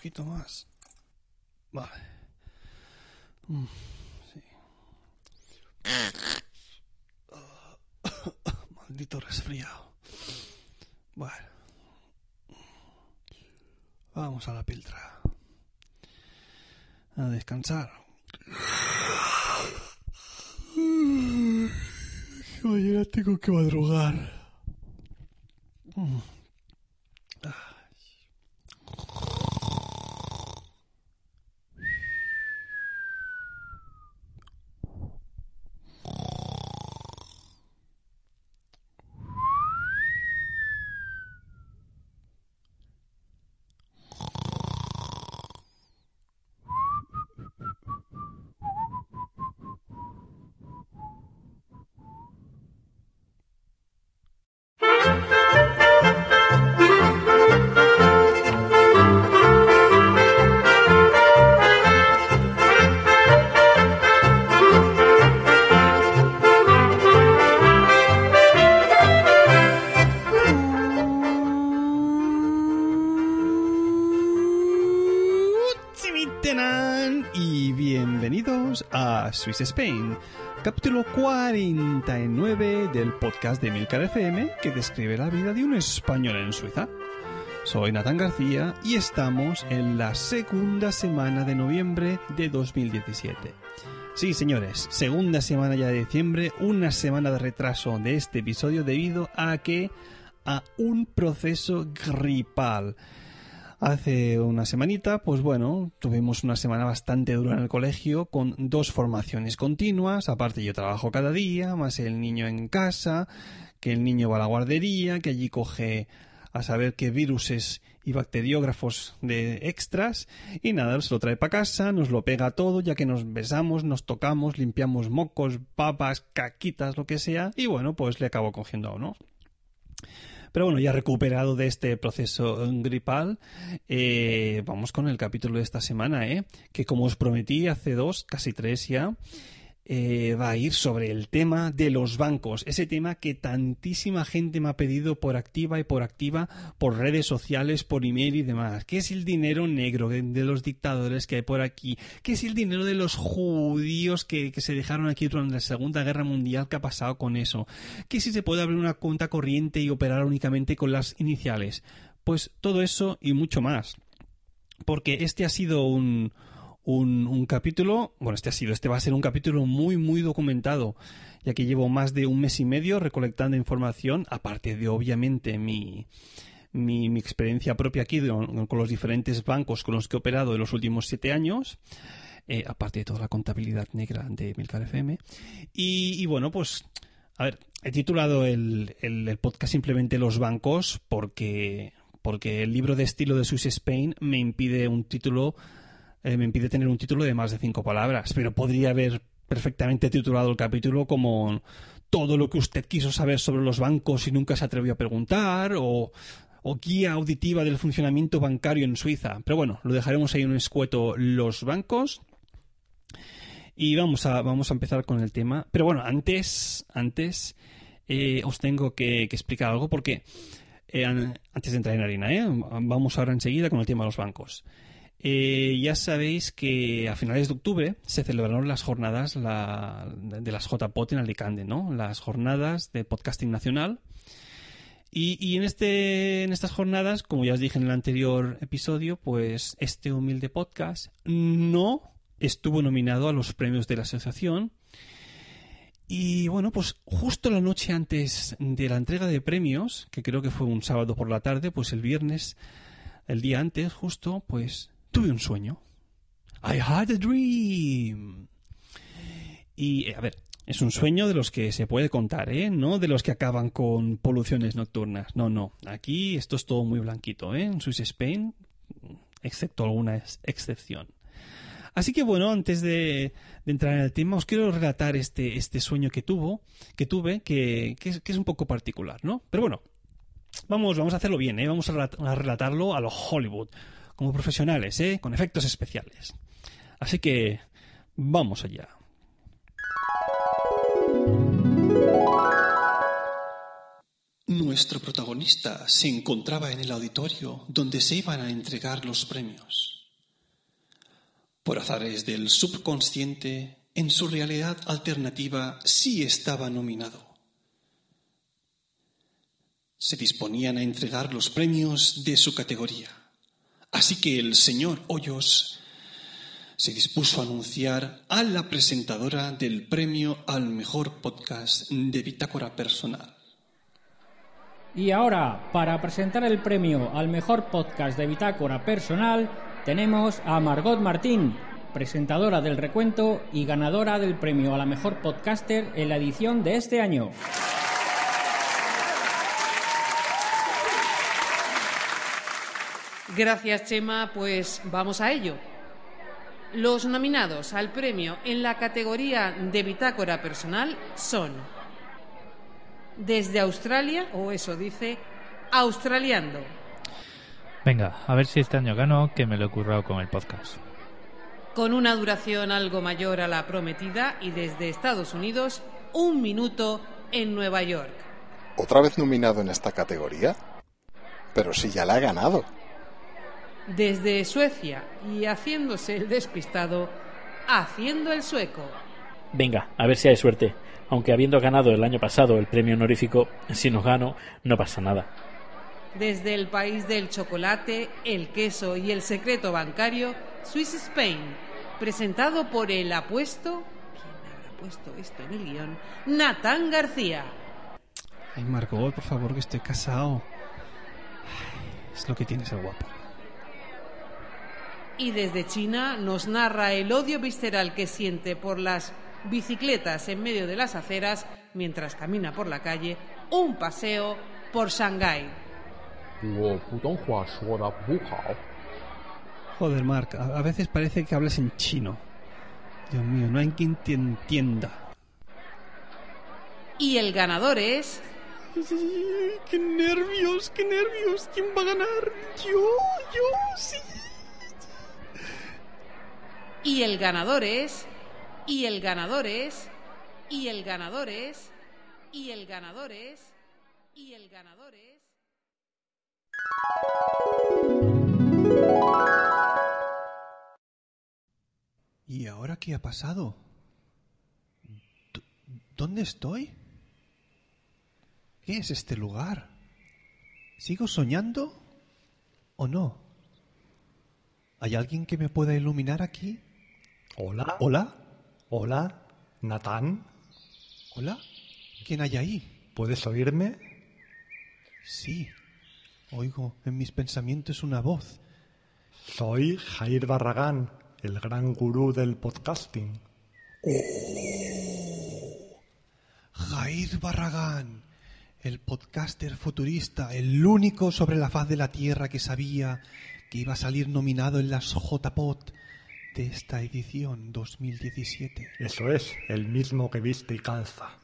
Poquito más. Vale. Mm, sí. Maldito resfriado. Bueno. Vamos a la piltra. A descansar. Tengo que madrugar. A Swiss Spain, capítulo 49 del podcast de Milcar FM que describe la vida de un español en Suiza. Soy Natán García y estamos en la segunda semana de noviembre de 2017. Sí, señores, segunda semana ya de diciembre, una semana de retraso de este episodio debido a que a un proceso gripal. Hace una semanita, pues bueno, tuvimos una semana bastante dura en el colegio con dos formaciones continuas, aparte yo trabajo cada día, más el niño en casa, que el niño va a la guardería, que allí coge a saber qué viruses y bacteriógrafos de extras. Y nada, se lo trae para casa, nos lo pega todo, ya que nos besamos, nos tocamos, limpiamos mocos, papas, caquitas, lo que sea, y bueno, pues le acabo cogiendo a uno. Pero bueno, ya recuperado de este proceso gripal, eh, vamos con el capítulo de esta semana, ¿eh? que como os prometí hace dos, casi tres ya, eh, va a ir sobre el tema de los bancos, ese tema que tantísima gente me ha pedido por activa y por activa, por redes sociales, por email y demás. ¿Qué es el dinero negro de, los dictadores que hay por aquí? ¿Qué es el dinero de los judíos que, que se dejaron aquí durante la Segunda Guerra Mundial? ¿Qué ha pasado con eso? ¿Qué si se puede abrir una cuenta corriente y operar únicamente con las iniciales? Pues todo eso y mucho más. Porque este ha sido un, un, capítulo, bueno, este ha sido, este va a ser un capítulo muy, muy documentado, ya que llevo más de un mes y medio recolectando información, aparte de obviamente mi, mi, experiencia propia aquí con, con, los diferentes bancos con los que he operado en los últimos siete años. Eh, aparte de toda la contabilidad negra de Milcar FM. Y, bueno, pues, a ver, he titulado el, el, el podcast simplemente Los bancos porque, porque el libro de estilo de Swiss Spain me impide un título eh, me impide tener un título de más de cinco palabras, pero podría haber perfectamente titulado el capítulo como todo lo que usted quiso saber sobre los bancos y nunca se atrevió a preguntar, o, o guía auditiva del funcionamiento bancario en Suiza. Pero bueno, lo dejaremos ahí en un escueto los bancos. Y vamos a, vamos a empezar con el tema. Pero bueno, antes, antes eh, os tengo que, explicar algo porque eh, antes de entrar en harina, vamos ahora enseguida con el tema de los bancos. Eh, ya sabéis que a finales de octubre se celebraron las jornadas la- de las JPOT en Alicante, ¿no? Las jornadas de podcasting nacional. Y, en, este, en estas jornadas, como ya os dije en el anterior episodio, pues este humilde podcast no estuvo nominado a los premios de la asociación. Y bueno, pues justo la noche antes de la entrega de premios, que creo que fue un sábado por la tarde, pues el viernes, el día antes, justo, pues tuve un sueño. I had a dream. Y, eh, a ver, es un sueño de los que se puede contar, ¿eh? No de los que acaban con poluciones nocturnas. No, no. Aquí esto es todo muy blanquito, ¿eh? En Swiss Spain, excepto alguna ex- excepción. Así que bueno, antes de, entrar en el tema, os quiero relatar este, este sueño que tuvo, que tuve, que, que es, un poco particular, ¿no? Pero bueno, vamos, vamos a hacerlo bien, ¿eh? Vamos a relatarlo a lo Hollywood, como profesionales, ¿eh? Con efectos especiales. Así que vamos allá. Nuestro protagonista se encontraba en el auditorio donde se iban a entregar los premios. Por azares del subconsciente, en su realidad alternativa sí estaba nominado. Se disponían a entregar los premios de su categoría. Así que el señor Hoyos se dispuso a anunciar a la presentadora del premio al mejor podcast de bitácora personal. Y ahora, para presentar el premio al mejor podcast de bitácora personal, tenemos a Margot Martín, presentadora del recuento y ganadora del premio a la mejor podcaster en la edición de este año. Gracias, Chema. Pues vamos a ello. Los nominados al premio en la categoría de bitácora personal son desde Australia, o eso dice, Australiando. Venga, a ver si este año gano, que me lo he currado con el podcast. con una duración algo mayor a la prometida y desde Estados Unidos, un minuto en Nueva York. ¿Otra vez nominado en esta categoría? Pero si ya la ha ganado. Desde Suecia y haciéndose el despistado, haciendo el sueco. Venga, a ver si hay suerte. Aunque habiendo ganado el año pasado el premio honorífico, si no gano, no pasa nada. Desde el país del chocolate, el queso y el secreto bancario, Swiss Spain, presentado por el apuesto. ¿Quién habrá puesto esto en el guion? Natán García. Ay, Margot, por favor, que estoy casado. Ay, Es lo que tiene ser guapo y desde China nos narra el odio visceral que siente por las bicicletas en medio de las aceras mientras camina por la calle un paseo por Shanghái. Joder, Mark, a veces parece que hablas en chino. Dios mío, no hay quien te entienda. Y el ganador es... ¡Qué nervios, qué nervios! ¿Quién va a ganar? Yo, yo, sí. Y el ganador es. Y el ganador es. Y el ganador es. Y el ganador es. Y el ganador es. ¿Y ahora qué ha pasado? ¿Dónde estoy? ¿Qué es este lugar? ¿Sigo soñando o no? ¿Hay alguien que me pueda iluminar aquí? Hola. ¿Hola? Hola. Natán. ¿Hola? ¿Quién hay ahí? ¿Puedes oírme? Sí. Oigo en mis pensamientos una voz. Soy Jair Barragán, el gran gurú del podcasting. Jair Barragán, el podcaster futurista, el único sobre la faz de la Tierra que sabía que iba a salir nominado en las JPOT de esta edición 2017. Eso es, el mismo que viste y calza.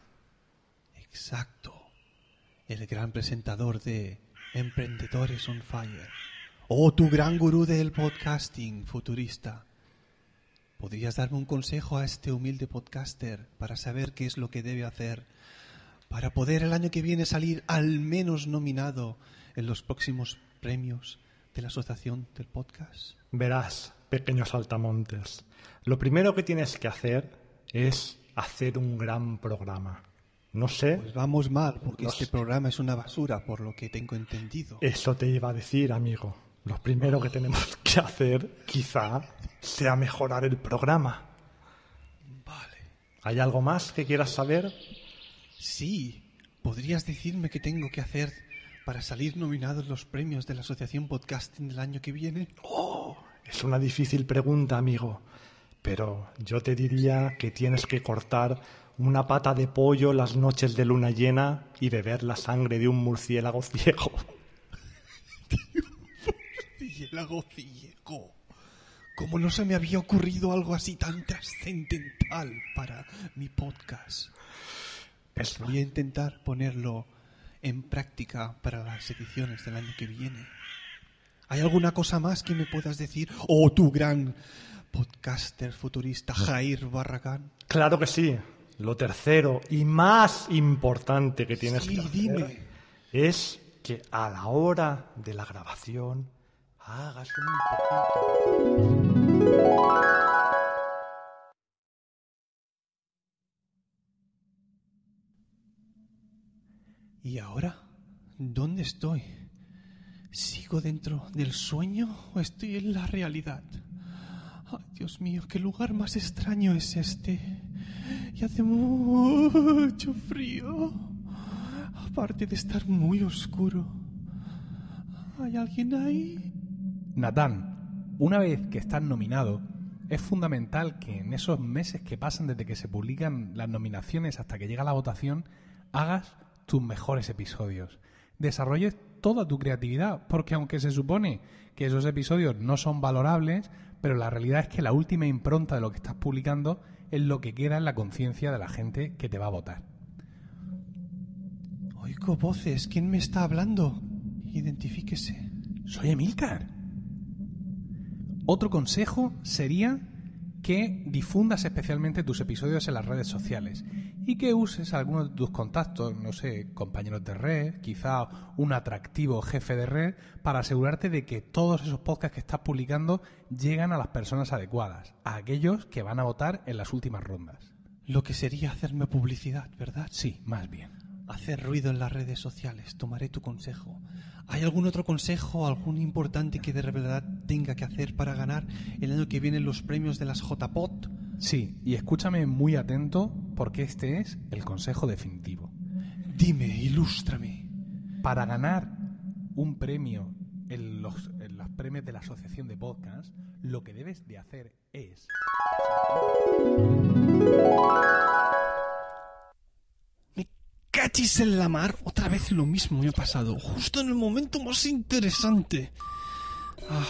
Exacto. El gran presentador de Emprendedores on Fire. Oh, tu gran gurú del podcasting futurista. ¿Podrías darme un consejo a este humilde podcaster para saber qué es lo que debe hacer para poder el año que viene salir al menos nominado en los próximos premios de la asociación del podcast? Verás, pequeños saltamontes, lo primero que tienes que hacer es hacer un gran programa. No sé, Pues vamos mal, porque No este sé. programa es una basura, por lo que tengo entendido. eso te iba a decir, amigo. Lo primero que tenemos que hacer, quizá, sea mejorar el programa. Vale. ¿Hay algo más que quieras saber? Sí, ¿podrías decirme qué tengo que hacer para salir nominado en los premios de la Asociación Podcasting del año que viene? Es una difícil pregunta, amigo. Pero yo te diría que tienes que cortar una pata de pollo las noches de luna llena y beber la sangre de un murciélago ciego. Ciego, ciego. ¿Cómo no se me había ocurrido algo así tan trascendental para mi podcast? Pues voy a intentar ponerlo en práctica para las ediciones del año que viene. ¿Hay alguna cosa más que me puedas decir? Oh, tu gran podcaster futurista Jair Barragán. Claro que sí. Lo tercero y más importante que tienes Sí, que hacer dime. es que a la hora de la grabación hagas un poquito. ¿Y ahora? ¿Dónde estoy? ¿Sigo dentro del sueño o estoy en la realidad? Ay, Dios mío, qué lugar más extraño es este. Y hace mucho frío. Aparte de estar muy oscuro. ¿Hay alguien ahí? Natán, una vez que estás nominado, es fundamental que en esos meses que pasan desde que se publican las nominaciones hasta que llega la votación, hagas tus mejores episodios. Desarrolles toda tu creatividad, porque aunque se supone que esos episodios no son valorables, pero la realidad es que la última impronta de lo que estás publicando es lo que queda en la conciencia de la gente que te va a votar. Oigo voces. ¿Quién me está hablando? Identifíquese. Soy Emilcar. Otro consejo sería que difundas especialmente tus episodios en las redes sociales y que uses a algunos de tus contactos, no sé, compañeros de red, quizá un atractivo jefe de red, para asegurarte de que todos esos podcasts que estás publicando llegan a las personas adecuadas, a aquellos que van a votar en las últimas rondas. Lo que sería hacerme publicidad, ¿verdad? Sí, más bien. Hacer ruido en las redes sociales. Tomaré tu consejo. ¿Hay algún otro consejo, algún importante que de verdad tenga que hacer para ganar el año que viene los premios de las JPOT? Sí, y escúchame muy atento porque este es el consejo definitivo. Dime, ilústrame. Para ganar un premio en los, en los premios de la Asociación de Podcast, lo que debes de hacer es... Me cachis en la mar. Otra vez lo mismo me ha pasado. Justo en el momento más interesante. Ah.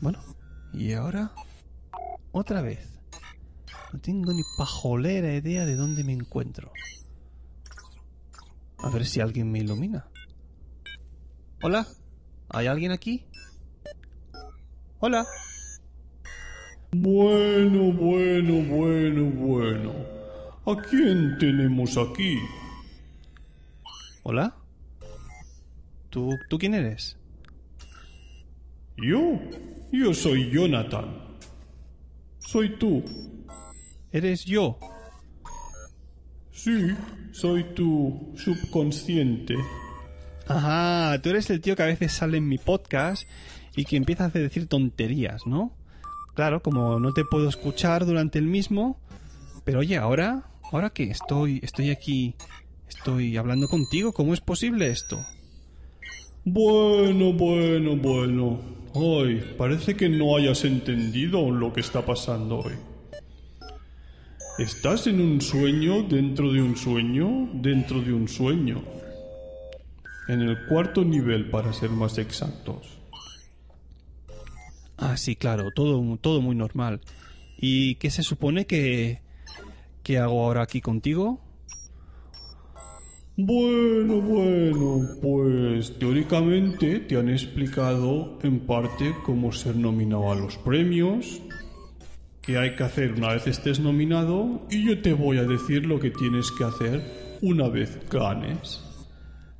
Bueno, ¿y ahora? Otra vez. No tengo ni pajolera idea de dónde me encuentro. A ver si alguien me ilumina. Hola, ¿hay alguien aquí? Hola. Bueno, bueno, bueno, bueno. ¿A quién tenemos aquí? ¿Hola? ¿Tú, ¿tú quién eres? Yo, yo soy Jonathan. Soy tú. ¿Eres yo? Sí, soy tu subconsciente. Ajá, tú eres el tío que a veces sale en mi podcast y que empieza a decir tonterías, ¿no? Claro, como no te puedo escuchar durante el mismo, pero oye, ahora, ahora que estoy, estoy aquí, estoy hablando contigo, ¿cómo es posible esto? Bueno, bueno, bueno. Ay, parece que no hayas entendido lo que está pasando hoy. Estás en un sueño dentro de un sueño dentro de un sueño. En el cuarto nivel, para ser más exactos. Ah, sí, claro, todo, todo muy normal. ¿Y qué se supone que, que hago ahora aquí contigo? Bueno, bueno, pues teóricamente te han explicado en parte cómo ser nominado a los premios, qué hay que hacer una vez estés nominado y yo te voy a decir lo que tienes que hacer una vez ganes.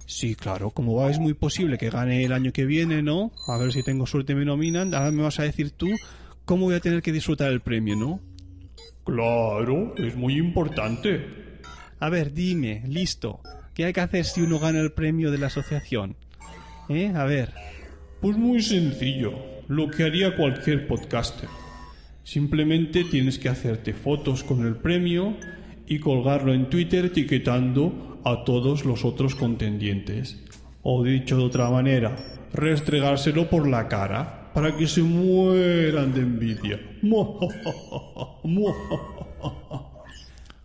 Sí, claro, como va, es muy posible que gane el año que viene, ¿no? A ver si tengo suerte y me nominan. Ahora me vas a decir tú cómo voy a tener que disfrutar el premio, ¿no? Claro, es muy importante. A ver, dime, listo. ¿Qué hay que hacer si uno gana el premio de la asociación? ¿Eh? A ver. Pues muy sencillo, lo que haría cualquier podcaster. Simplemente tienes que hacerte fotos con el premio y colgarlo en Twitter etiquetando a todos los otros contendientes. O dicho de otra manera, restregárselo por la cara para que se mueran de envidia.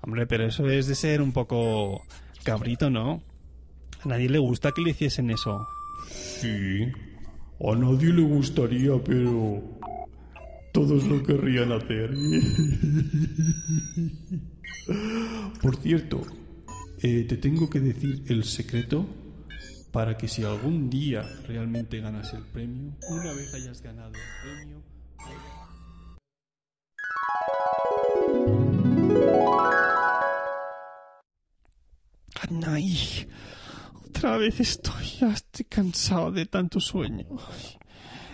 Hombre, pero eso es de ser un poco cabrito, ¿no? A nadie le gusta que le hiciesen eso. Sí, a nadie le gustaría, pero todos lo querrían hacer. Por cierto, eh, te tengo que decir el secreto para que si algún día realmente ganas el premio, una vez hayas ganado el premio... Ay, otra vez estoy, ya estoy cansado de tanto sueño.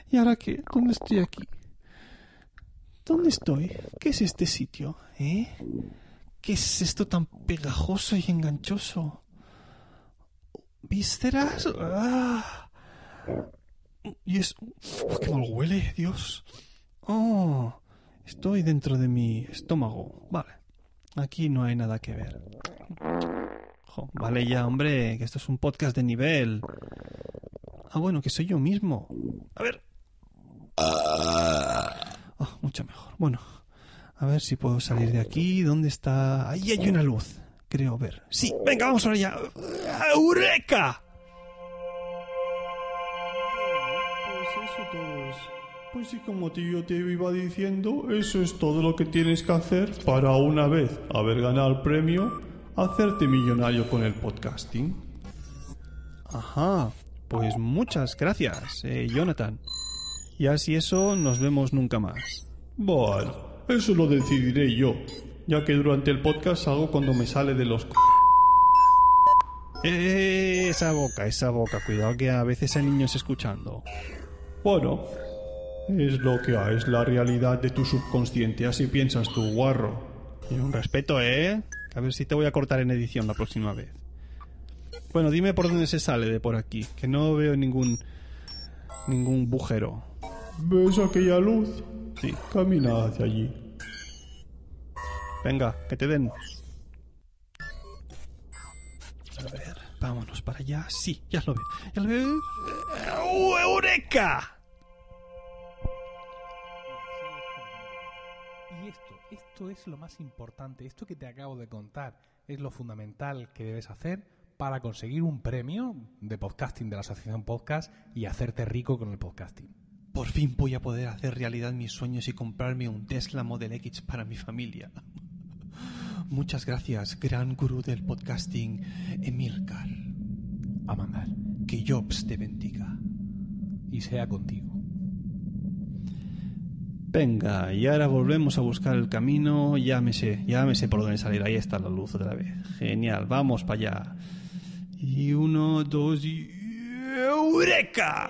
¿Y ahora qué? ¿Dónde estoy aquí? ¿Dónde estoy? ¿Qué es este sitio? ¿Eh? ¿Qué es esto tan pegajoso y enganchoso? ¿Vísceras? ¡Ah! Y es... ¡Oh, ¡Qué mal huele, Dios! ¡Oh! Estoy dentro de mi estómago. Vale. Aquí no hay nada que ver. Jo, vale ya, hombre, que esto es un podcast de nivel. Ah, bueno, que soy yo mismo. A ver. Oh, mucho mejor. Bueno, a ver si puedo salir de aquí. ¿Dónde está? Ahí hay una luz. Creo ver. Sí, venga, vamos ahora ya. ¡Eureka! Pues eso todo es. Pues sí, como tío te iba diciendo, eso es todo lo que tienes que hacer para una vez haber ganado el premio, hacerte millonario con el podcasting. Ajá, pues muchas gracias, eh, Jonathan. Y así eso, nos vemos nunca más. Bueno, eso lo decidiré yo, ya que durante el podcast hago cuando me sale de los... c- Eh, esa boca, esa boca, cuidado que a veces hay niños escuchando. Bueno, es lo que hay, es la realidad de tu subconsciente, así piensas tú, guarro. Y un respeto, ¿eh? A ver si te voy a cortar en edición la próxima vez. Bueno, dime por dónde se sale de por aquí, que no veo ningún ningún bujero. ¿Ves aquella luz? Sí. Camina hacia allí. Venga, que te den. A ver, vámonos para allá. Sí, ya lo veo. Ya lo veo. ¡Uh, ¡Eureka! Esto, es lo más importante. Esto que te acabo de contar es lo fundamental que debes hacer para conseguir un premio de podcasting de la Asociación Podcast y hacerte rico con el podcasting. Por fin voy a poder hacer realidad mis sueños y comprarme un Tesla Model X para mi familia. Muchas gracias, gran gurú del podcasting, Emilcar. A mandar. Que Jobs te bendiga. Y sea contigo. Venga, y ahora volvemos a buscar el camino. Ya me sé, ya me sé por dónde salir. Ahí está la luz otra vez. Genial, vamos para allá. Y uno, dos y... ¡Eureka!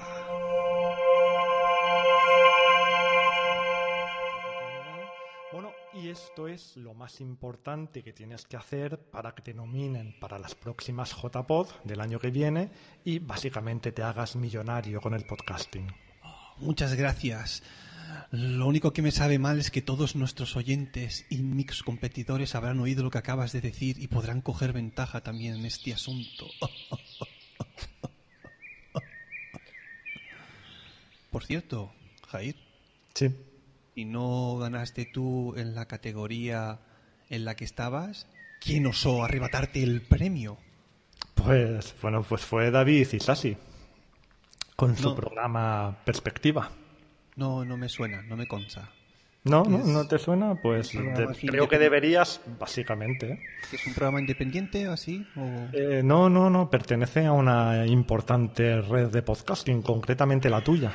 Bueno, y esto es lo más importante que tienes que hacer para que te nominen para las próximas JPod del año que viene y básicamente te hagas millonario con el podcasting. Muchas gracias. Lo único que me sabe mal es que todos nuestros oyentes y mis competidores habrán oído lo que acabas de decir y podrán coger ventaja también en este asunto. Por cierto, Jair. Sí. ¿Y no ganaste tú en la categoría en la que estabas? ¿Quién osó arrebatarte el premio? Pues bueno, pues fue David Isasi con su programa Perspectiva. No, no me suena, no me consta. ¿No? ¿No, ¿No te suena? Pues de- creo que deberías, básicamente. ¿Es un programa independiente o así? ¿O... Eh, no, no, no, pertenece a una importante red de podcasting, concretamente la tuya.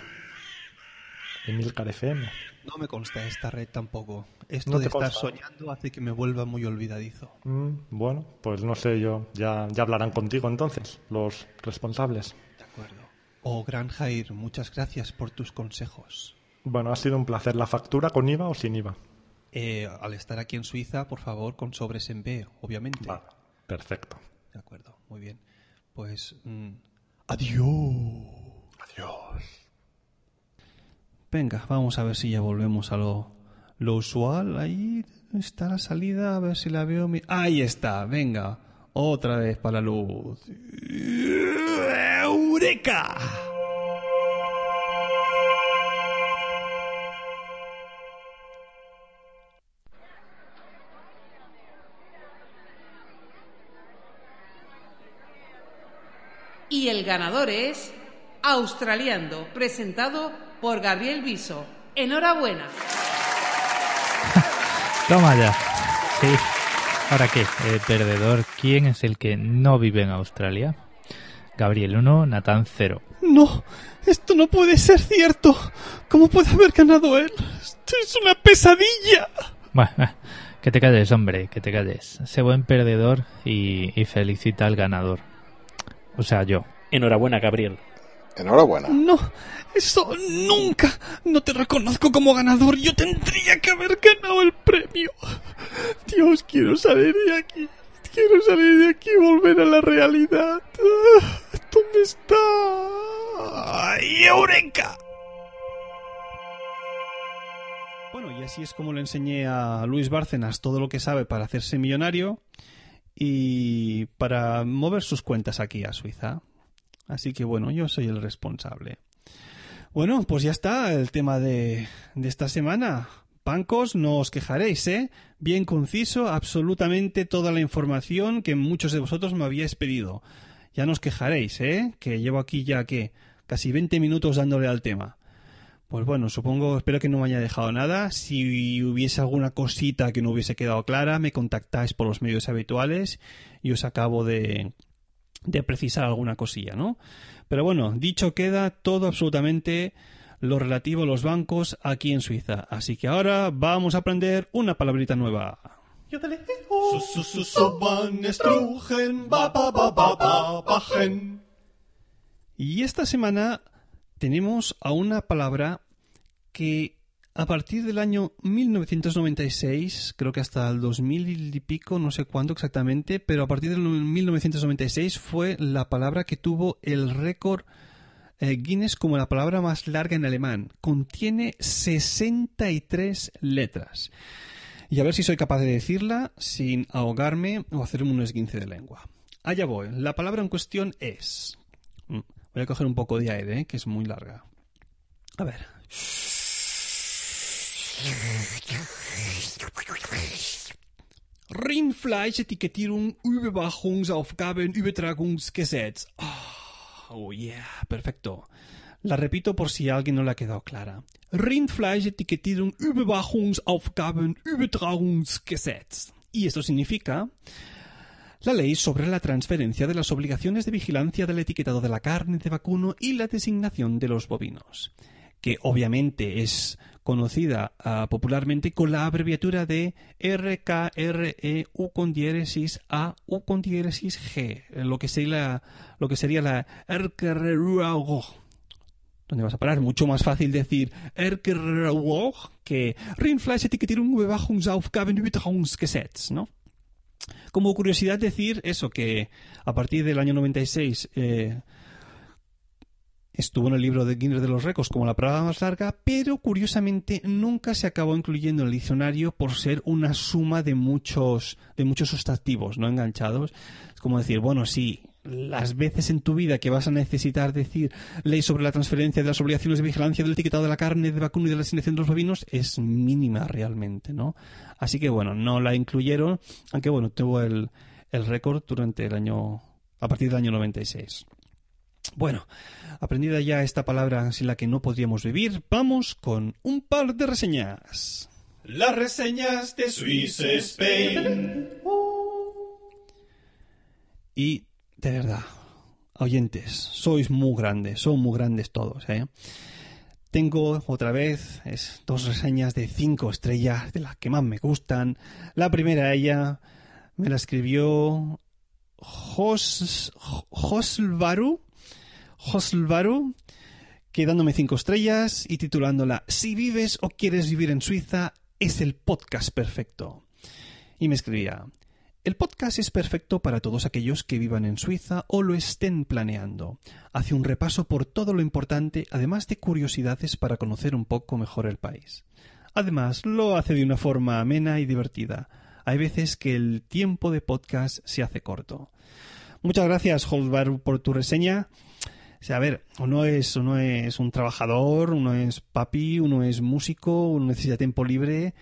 Emilcar FM. No me consta esta red tampoco. Esto No de estar consta. soñando hace que me vuelva muy olvidadizo. Mm, bueno, pues no sé yo. Ya, ya hablarán contigo entonces, los responsables. De acuerdo. Oh, Gran Jair, muchas gracias por tus consejos. Bueno, ha sido un placer. ¿La factura con IVA o sin IVA? Eh, al estar aquí en Suiza, por favor, con sobres en B, obviamente. Vale, perfecto. De acuerdo, muy bien. Pues... mm, adiós. Adiós. Venga, vamos a ver si ya volvemos a lo, lo usual. Ahí está la salida, a ver si la veo. mi- Ahí está, venga. Otra vez para la luz. ¡Eureka! Y el ganador es Australiando, presentado por Gabriel Viso. Enhorabuena. Toma ya. Sí. ¿Ahora qué? Eh, perdedor, ¿quién es el que no vive en Australia? Gabriel 1, Natán 0. No, esto no puede ser cierto. ¿Cómo puede haber ganado él? Esto es una pesadilla. Bueno, que te calles, hombre, que te calles. Sé buen perdedor y, y felicita al ganador. O sea, yo. Enhorabuena, Gabriel. Enhorabuena. No, eso nunca. No te reconozco como ganador. Yo tendría que haber ganado el premio. Dios, quiero salir de aquí. Quiero salir de aquí y volver a la realidad. Ah, ¿Dónde está? ¡Ay, ¡Eureka! Bueno, y así es como le enseñé a Luis Bárcenas todo lo que sabe para hacerse millonario y para mover sus cuentas aquí a Suiza. Así que bueno, yo soy el responsable. Bueno, pues ya está el tema de, de esta semana. Bancos, no os quejaréis, ¿eh? Bien conciso, absolutamente toda la información que muchos de vosotros me habíais pedido. Ya no os quejaréis, ¿eh? Que llevo aquí ya, que Casi 20 minutos dándole al tema. Pues bueno, supongo, espero que no me haya dejado nada. Si hubiese alguna cosita que no hubiese quedado clara, me contactáis por los medios habituales y os acabo de, de precisar alguna cosilla, ¿no? Pero bueno, dicho queda todo absolutamente lo relativo a los bancos aquí en Suiza. Así que ahora vamos a aprender una palabrita nueva. Y esta semana tenemos a una palabra que a partir del año 1996, creo que hasta el 2000 y pico, no sé cuándo exactamente, pero a partir del 1996 fue la palabra que tuvo el récord eh, Guinness como la palabra más larga en alemán. Contiene 63 letras. Y a ver si soy capaz de decirla sin ahogarme o hacerme un esguince de lengua. Allá voy. La palabra en cuestión es... Mm, Voy a coger un poco de aire, ¿eh? que es muy larga. A ver. Rindfleisch-Etikettierung, Überwachungsaufgaben, Übertragungsgesetz. Ah, Oh, yeah, perfecto. La repito por si alguien no le ha quedado clara. Rindfleisch-Etikettierung, Überwachungsaufgaben, Übertragungsgesetz. Y esto significa la ley sobre la transferencia de las obligaciones de vigilancia del etiquetado de la carne de vacuno y la designación de los bovinos, que obviamente es conocida ah, popularmente con la abreviatura de RKREU con diéresis A U con diéresis G, lo que sería, lo que sería la. ¿Dónde vas a parar? Mucho más fácil decir RKREU que Rindfleisch-Etikettierung ¿no? Como curiosidad decir eso, que a partir del año 96 eh, estuvo en el libro de Guinness de los Récords como la palabra más larga, pero curiosamente nunca se acabó incluyendo en el diccionario por ser una suma de muchos, de muchos sustantivos no enganchados. Es como decir, bueno, sí, las veces en tu vida que vas a necesitar decir ley sobre la transferencia de las obligaciones de vigilancia del etiquetado de la carne de vacuno y de la asignación de los bovinos es mínima realmente, ¿no? Así que bueno, no la incluyeron, aunque bueno, tuvo el, el récord durante el año, a partir del año 96. Bueno, aprendida ya esta palabra sin la que no podríamos vivir, vamos con un par de reseñas. Las reseñas de Swiss Spain. Y de verdad, oyentes, sois muy grandes, son muy grandes todos, ¿eh? tengo otra vez es dos reseñas de cinco estrellas de las que más me gustan. La primera ella me la escribió Jos, Joslvaru, Joslvaru, que dándome cinco estrellas y titulándola Si vives o quieres vivir en Suiza, es el podcast perfecto. Y me escribía, el podcast es perfecto para todos aquellos que vivan en Suiza o lo estén planeando. Hace un repaso por todo lo importante, además de curiosidades para conocer un poco mejor el país. Además, lo hace de una forma amena y divertida. Hay veces que el tiempo de podcast se hace corto. Muchas gracias, Holbar, por tu reseña. O sea, a ver, uno es, uno es un trabajador, uno es papi, uno es músico, uno necesita tiempo libre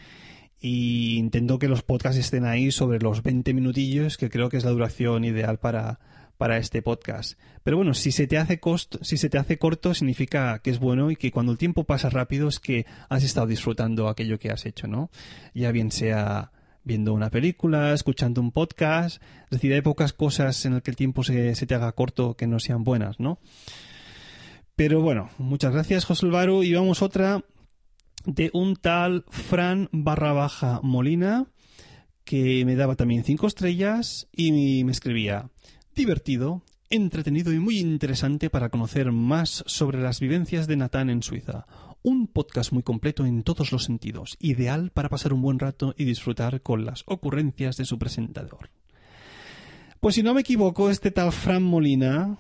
y intento que los podcasts estén ahí sobre los 20 minutillos, que creo que es la duración ideal para, para este podcast. Pero bueno, si se te hace costo, si se te hace corto significa que es bueno y que cuando el tiempo pasa rápido es que has estado disfrutando aquello que has hecho, ¿no? Ya bien sea viendo una película, escuchando un podcast, es decir, hay pocas cosas en las que el tiempo se, se te haga corto que no sean buenas, ¿no? Pero bueno, muchas gracias, José Alvaro. Y vamos otra de un tal Fran barra baja Molina que me daba también cinco estrellas y me escribía divertido, entretenido y muy interesante para conocer más sobre las vivencias de Natán en Suiza. Un podcast muy completo en todos los sentidos, ideal para pasar un buen rato y disfrutar con las ocurrencias de su presentador. Pues si no me equivoco, este tal Fran Molina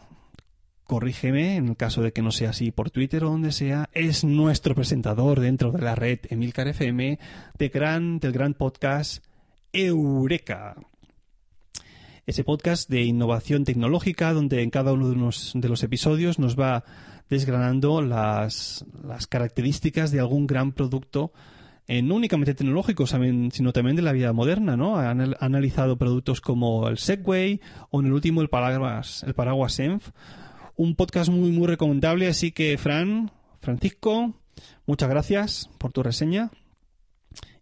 corrígeme en el caso de que no sea así por Twitter o donde sea, es nuestro presentador dentro de la red Emilcar FM de gran, del gran podcast Eureka. Ese podcast de innovación tecnológica donde en cada uno de de los episodios nos va desgranando las, las características de algún gran producto eh, no únicamente tecnológico, sino también de la vida moderna, ¿no? Ha analizado productos como el Segway o en el último el paraguas, el paraguas Enf un podcast muy, muy recomendable. Así que, Fran, Francisco, muchas gracias por tu reseña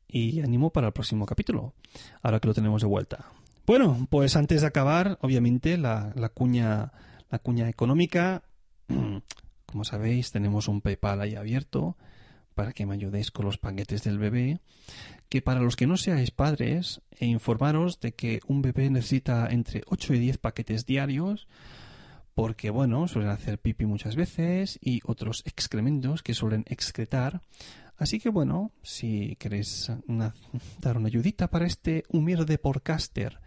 y ánimo para el próximo capítulo, ahora que lo tenemos de vuelta. Bueno, pues antes de acabar, obviamente, la, la cuña, la cuña económica. Como sabéis, tenemos un PayPal ahí abierto para que me ayudéis con los paquetes del bebé. Que para los que no seáis padres, e informaros de que un bebé necesita entre 8 y 10 paquetes diarios porque bueno, suelen hacer pipi muchas veces y otros excrementos que suelen excretar. Así que bueno, si queréis dar una ayudita para este humilde podcaster,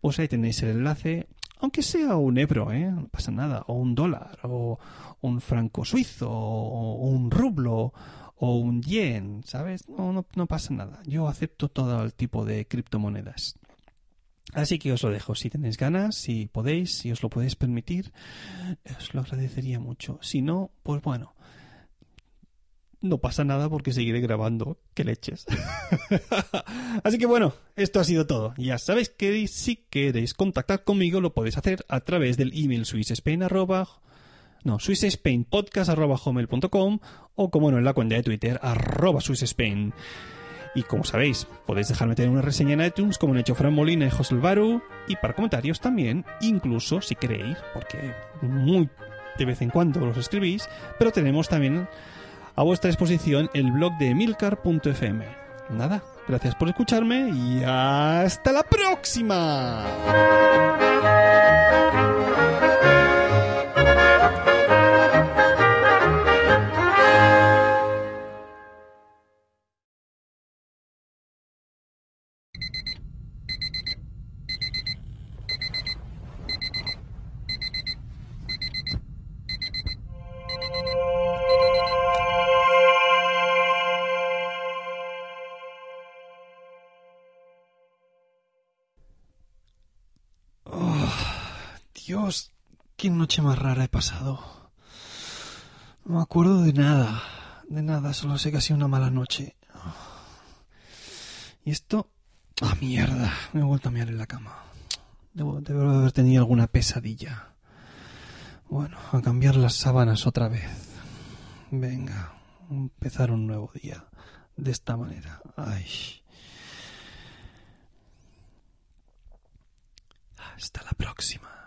pues ahí tenéis el enlace, aunque sea un euro, ¿eh? no pasa nada, o un dólar, o un franco suizo, o un rublo, o un yen, ¿sabes? No, no, no pasa nada. Yo acepto todo el tipo de criptomonedas. Así que os lo dejo. Si tenéis ganas, si podéis, si os lo podéis permitir, os lo agradecería mucho. Si no, pues bueno, no pasa nada porque seguiré grabando. ¡Qué leches! Así que bueno, esto ha sido todo. Ya sabéis que si queréis contactar conmigo lo podéis hacer a través del email swissspain no, swissspainpodcast.com o como no en la cuenta de Twitter arroba swissspain. Y como sabéis, podéis dejarme tener una reseña en iTunes como han hecho Fran Molina y José Alvaro. Y para comentarios también, incluso si queréis, porque muy de vez en cuando los escribís. Pero tenemos también a vuestra disposición el blog de milcar.fm. Nada, gracias por escucharme y hasta la próxima. Qué noche más rara he pasado. No me acuerdo de nada, de nada, solo sé que ha sido una mala noche. Y esto... ¡Ah, mierda! Me he vuelto a mirar en la cama. Debo, haber tenido alguna pesadilla. Bueno, a cambiar las sábanas otra vez. Venga, empezar un nuevo día. De esta manera. Ay. Hasta la próxima.